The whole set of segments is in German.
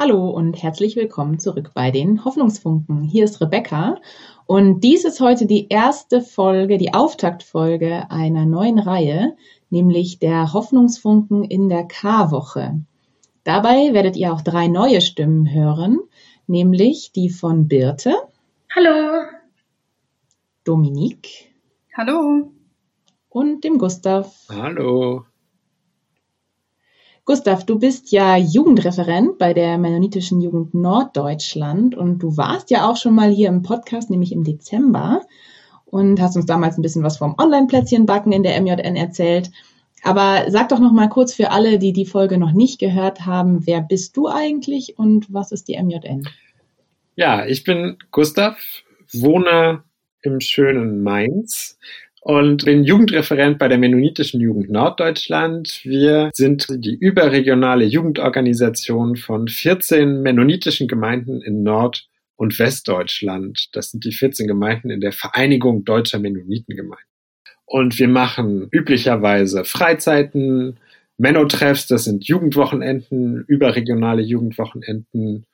Hallo und herzlich willkommen zurück bei den Hoffnungsfunken. Hier ist Rebecca und dies ist heute die erste Folge, die Auftaktfolge einer neuen Reihe, nämlich der Hoffnungsfunken in der K-Woche. Dabei werdet ihr auch drei neue Stimmen hören, nämlich die von Birte. Hallo. Dominique. Hallo. Und dem Gustav. Hallo. Gustav, du bist ja Jugendreferent bei der Mennonitischen Jugend Norddeutschland und du warst ja auch schon mal hier im Podcast, nämlich im Dezember und hast uns damals ein bisschen was vom Online-Plätzchenbacken in der MJN erzählt. Aber sag doch noch mal kurz für alle, die die Folge noch nicht gehört haben, wer bist du eigentlich und was ist die MJN? Ja, ich bin Gustav, wohne im schönen Mainz und bin Jugendreferent bei der Mennonitischen Jugend Norddeutschland. Wir sind die überregionale Jugendorganisation von 14 mennonitischen Gemeinden in Nord- und Westdeutschland. Das sind die 14 Gemeinden in der Vereinigung deutscher Mennonitengemeinden. Und wir machen üblicherweise Freizeiten, Menno-Treffs, das sind Jugendwochenenden, überregionale Jugendwochenenden.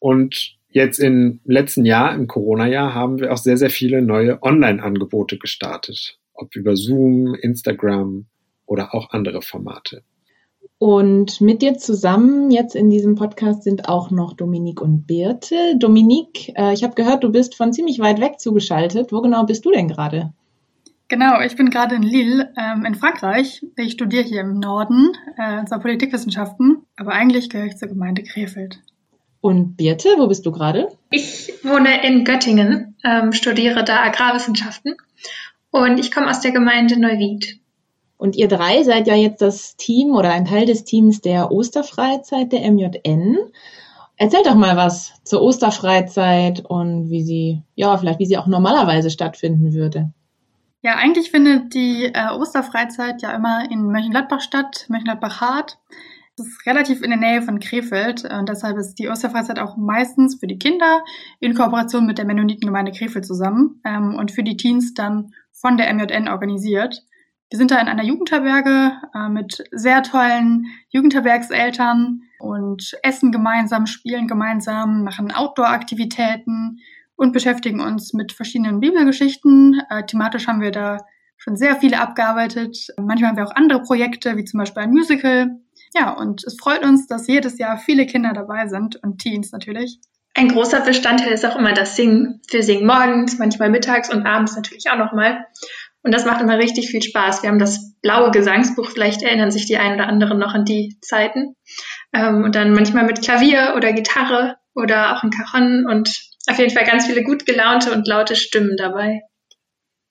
Und jetzt im letzten Jahr, im Corona-Jahr, haben wir auch sehr, sehr viele neue Online-Angebote gestartet. Ob über Zoom, Instagram oder auch andere Formate. Und mit dir zusammen jetzt in diesem Podcast sind auch noch Dominique und Birte. Dominique, äh, ich habe gehört, du bist von ziemlich weit weg zugeschaltet. Wo genau bist du denn gerade? Genau, ich bin gerade in Lille ähm, in Frankreich. Ich studiere hier im Norden, äh, zwar Politikwissenschaften, aber eigentlich gehöre ich zur Gemeinde Krefeld. Und Birte, wo bist du gerade? Ich wohne in Göttingen, ähm, studiere da Agrarwissenschaften und ich komme aus der Gemeinde Neuwied. Und ihr drei seid ja jetzt das Team oder ein Teil des Teams der Osterfreizeit der MJN. Erzählt doch mal was zur Osterfreizeit und wie sie, ja, vielleicht wie sie auch normalerweise stattfinden würde. Ja, eigentlich findet die äh, Osterfreizeit ja immer in Mönchengladbach statt, Mönchengladbach-Hart. Ist relativ in der Nähe von Krefeld und deshalb ist die Osterfreizeit auch meistens für die Kinder in Kooperation mit der Mennonitengemeinde Krefeld zusammen ähm, und für die Teens dann von der MJN organisiert. Wir sind da in einer Jugendherberge äh, mit sehr tollen Jugendherbergseltern und essen gemeinsam, spielen gemeinsam, machen Outdoor-Aktivitäten und beschäftigen uns mit verschiedenen Bibelgeschichten. Äh, thematisch haben wir da schon sehr viele abgearbeitet. Manchmal haben wir auch andere Projekte, wie zum Beispiel ein Musical. Ja, und es freut uns, dass jedes Jahr viele Kinder dabei sind und Teens natürlich. Ein großer Bestandteil ist auch immer das Singen. Wir singen morgens, manchmal mittags und abends natürlich auch nochmal. Und das macht immer richtig viel Spaß. Wir haben das blaue Gesangsbuch, vielleicht erinnern sich die einen oder anderen noch an die Zeiten. Ähm, und dann manchmal mit Klavier oder Gitarre oder auch ein Cajon und auf jeden Fall ganz viele gut gelaunte und laute Stimmen dabei.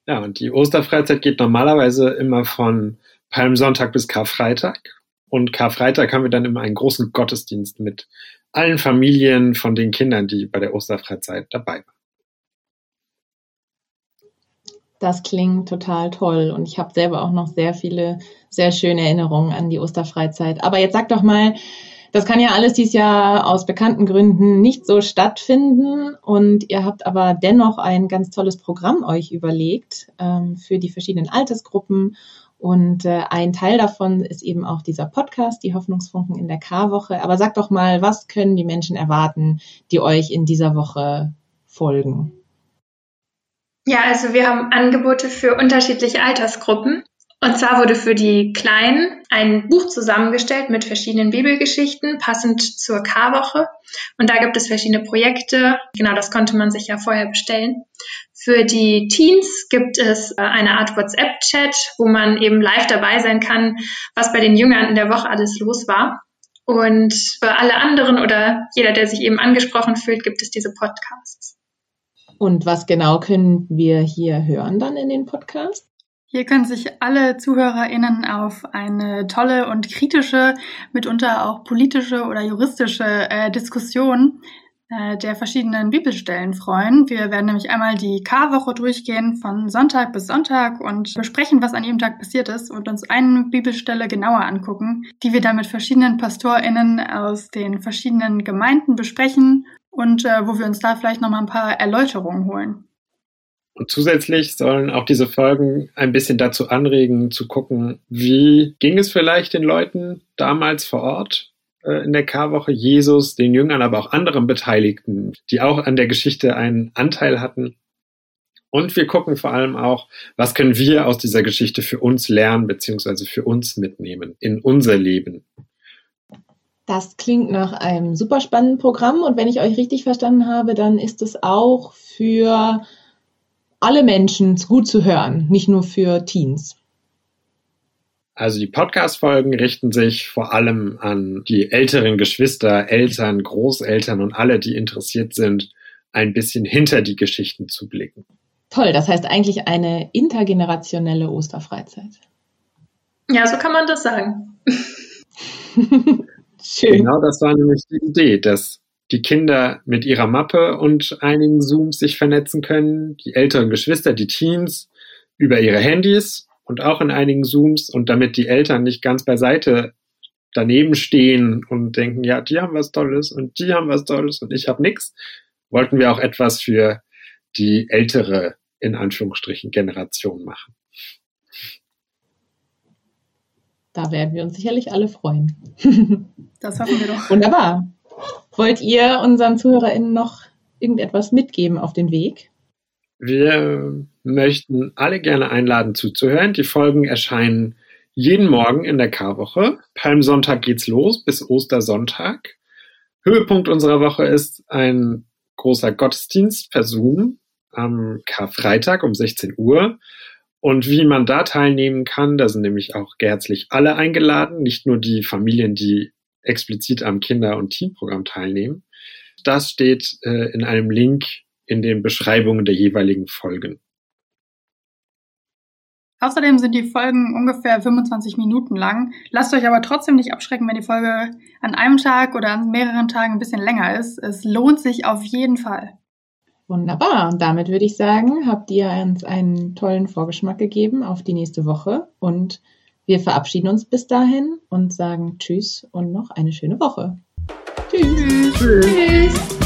Ja, und die Osterfreizeit geht normalerweise immer von Palmsonntag bis Karfreitag. Und Karfreitag haben wir dann immer einen großen Gottesdienst mit allen Familien von den Kindern, die bei der Osterfreizeit dabei waren. Das klingt total toll und ich habe selber auch noch sehr viele sehr schöne Erinnerungen an die Osterfreizeit. Aber jetzt sag doch mal, das kann ja alles dieses Jahr aus bekannten Gründen nicht so stattfinden und ihr habt aber dennoch ein ganz tolles Programm euch überlegt ähm, für die verschiedenen Altersgruppen und äh, ein Teil davon ist eben auch dieser Podcast, die Hoffnungsfunken in der K-Woche. Aber sag doch mal, was können die Menschen erwarten, die euch in dieser Woche folgen? Ja, also wir haben Angebote für unterschiedliche Altersgruppen. Und zwar wurde für die Kleinen ein Buch zusammengestellt mit verschiedenen Bibelgeschichten, passend zur K-Woche. Und da gibt es verschiedene Projekte. Genau, das konnte man sich ja vorher bestellen. Für die Teens gibt es äh, eine Art WhatsApp-Chat, wo man eben live dabei sein kann, was bei den Jüngern in der Woche alles los war. Und für alle anderen oder jeder, der sich eben angesprochen fühlt, gibt es diese Podcasts. Und was genau können wir hier hören dann in den Podcasts? Hier können sich alle ZuhörerInnen auf eine tolle und kritische, mitunter auch politische oder juristische äh, Diskussion äh, der verschiedenen Bibelstellen freuen. Wir werden nämlich einmal die K-Woche durchgehen von Sonntag bis Sonntag und besprechen, was an jedem Tag passiert ist und uns eine Bibelstelle genauer angucken, die wir dann mit verschiedenen PastorInnen aus den verschiedenen Gemeinden besprechen und äh, wo wir uns da vielleicht nochmal ein paar Erläuterungen holen. Und zusätzlich sollen auch diese Folgen ein bisschen dazu anregen, zu gucken, wie ging es vielleicht den Leuten damals vor Ort? äh, in der Karwoche, Jesus, den Jüngern, aber auch anderen Beteiligten, die auch an der Geschichte einen Anteil hatten. Und wir gucken vor allem auch, was können wir aus dieser Geschichte für uns lernen, beziehungsweise für uns mitnehmen in unser Leben. Das klingt nach einem super spannenden Programm und wenn ich euch richtig verstanden habe, dann ist es auch für alle Menschen gut zu hören, nicht nur für Teens. Also die Podcast-Folgen richten sich vor allem an die älteren Geschwister, Eltern, Großeltern und alle, die interessiert sind, ein bisschen hinter die Geschichten zu blicken. Toll, das heißt eigentlich eine intergenerationelle Osterfreizeit. Ja, so kann man das sagen. Schön. Genau das war nämlich die Idee, dass die Kinder mit ihrer Mappe und einigen Zooms sich vernetzen können, die älteren Geschwister, die Teens über ihre Handys und auch in einigen Zooms und damit die Eltern nicht ganz beiseite daneben stehen und denken, ja, die haben was Tolles und die haben was Tolles und ich habe nichts, wollten wir auch etwas für die ältere, in Anführungsstrichen, Generation machen. Da werden wir uns sicherlich alle freuen. Das hoffen wir doch. Wunderbar. Wollt ihr unseren ZuhörerInnen noch irgendetwas mitgeben auf den Weg? Wir möchten alle gerne einladen zuzuhören. Die Folgen erscheinen jeden Morgen in der Karwoche. Palmsonntag geht's los bis Ostersonntag. Höhepunkt unserer Woche ist ein großer Gottesdienst per Zoom am Karfreitag um 16 Uhr. Und wie man da teilnehmen kann, da sind nämlich auch herzlich alle eingeladen, nicht nur die Familien, die explizit am Kinder- und Teamprogramm teilnehmen. Das steht äh, in einem Link in den Beschreibungen der jeweiligen Folgen. Außerdem sind die Folgen ungefähr 25 Minuten lang. Lasst euch aber trotzdem nicht abschrecken, wenn die Folge an einem Tag oder an mehreren Tagen ein bisschen länger ist. Es lohnt sich auf jeden Fall. Wunderbar. Und damit würde ich sagen, habt ihr uns einen tollen Vorgeschmack gegeben auf die nächste Woche. Und wir verabschieden uns bis dahin und sagen Tschüss und noch eine schöne Woche. Tschüss. Tschüss. Tschüss.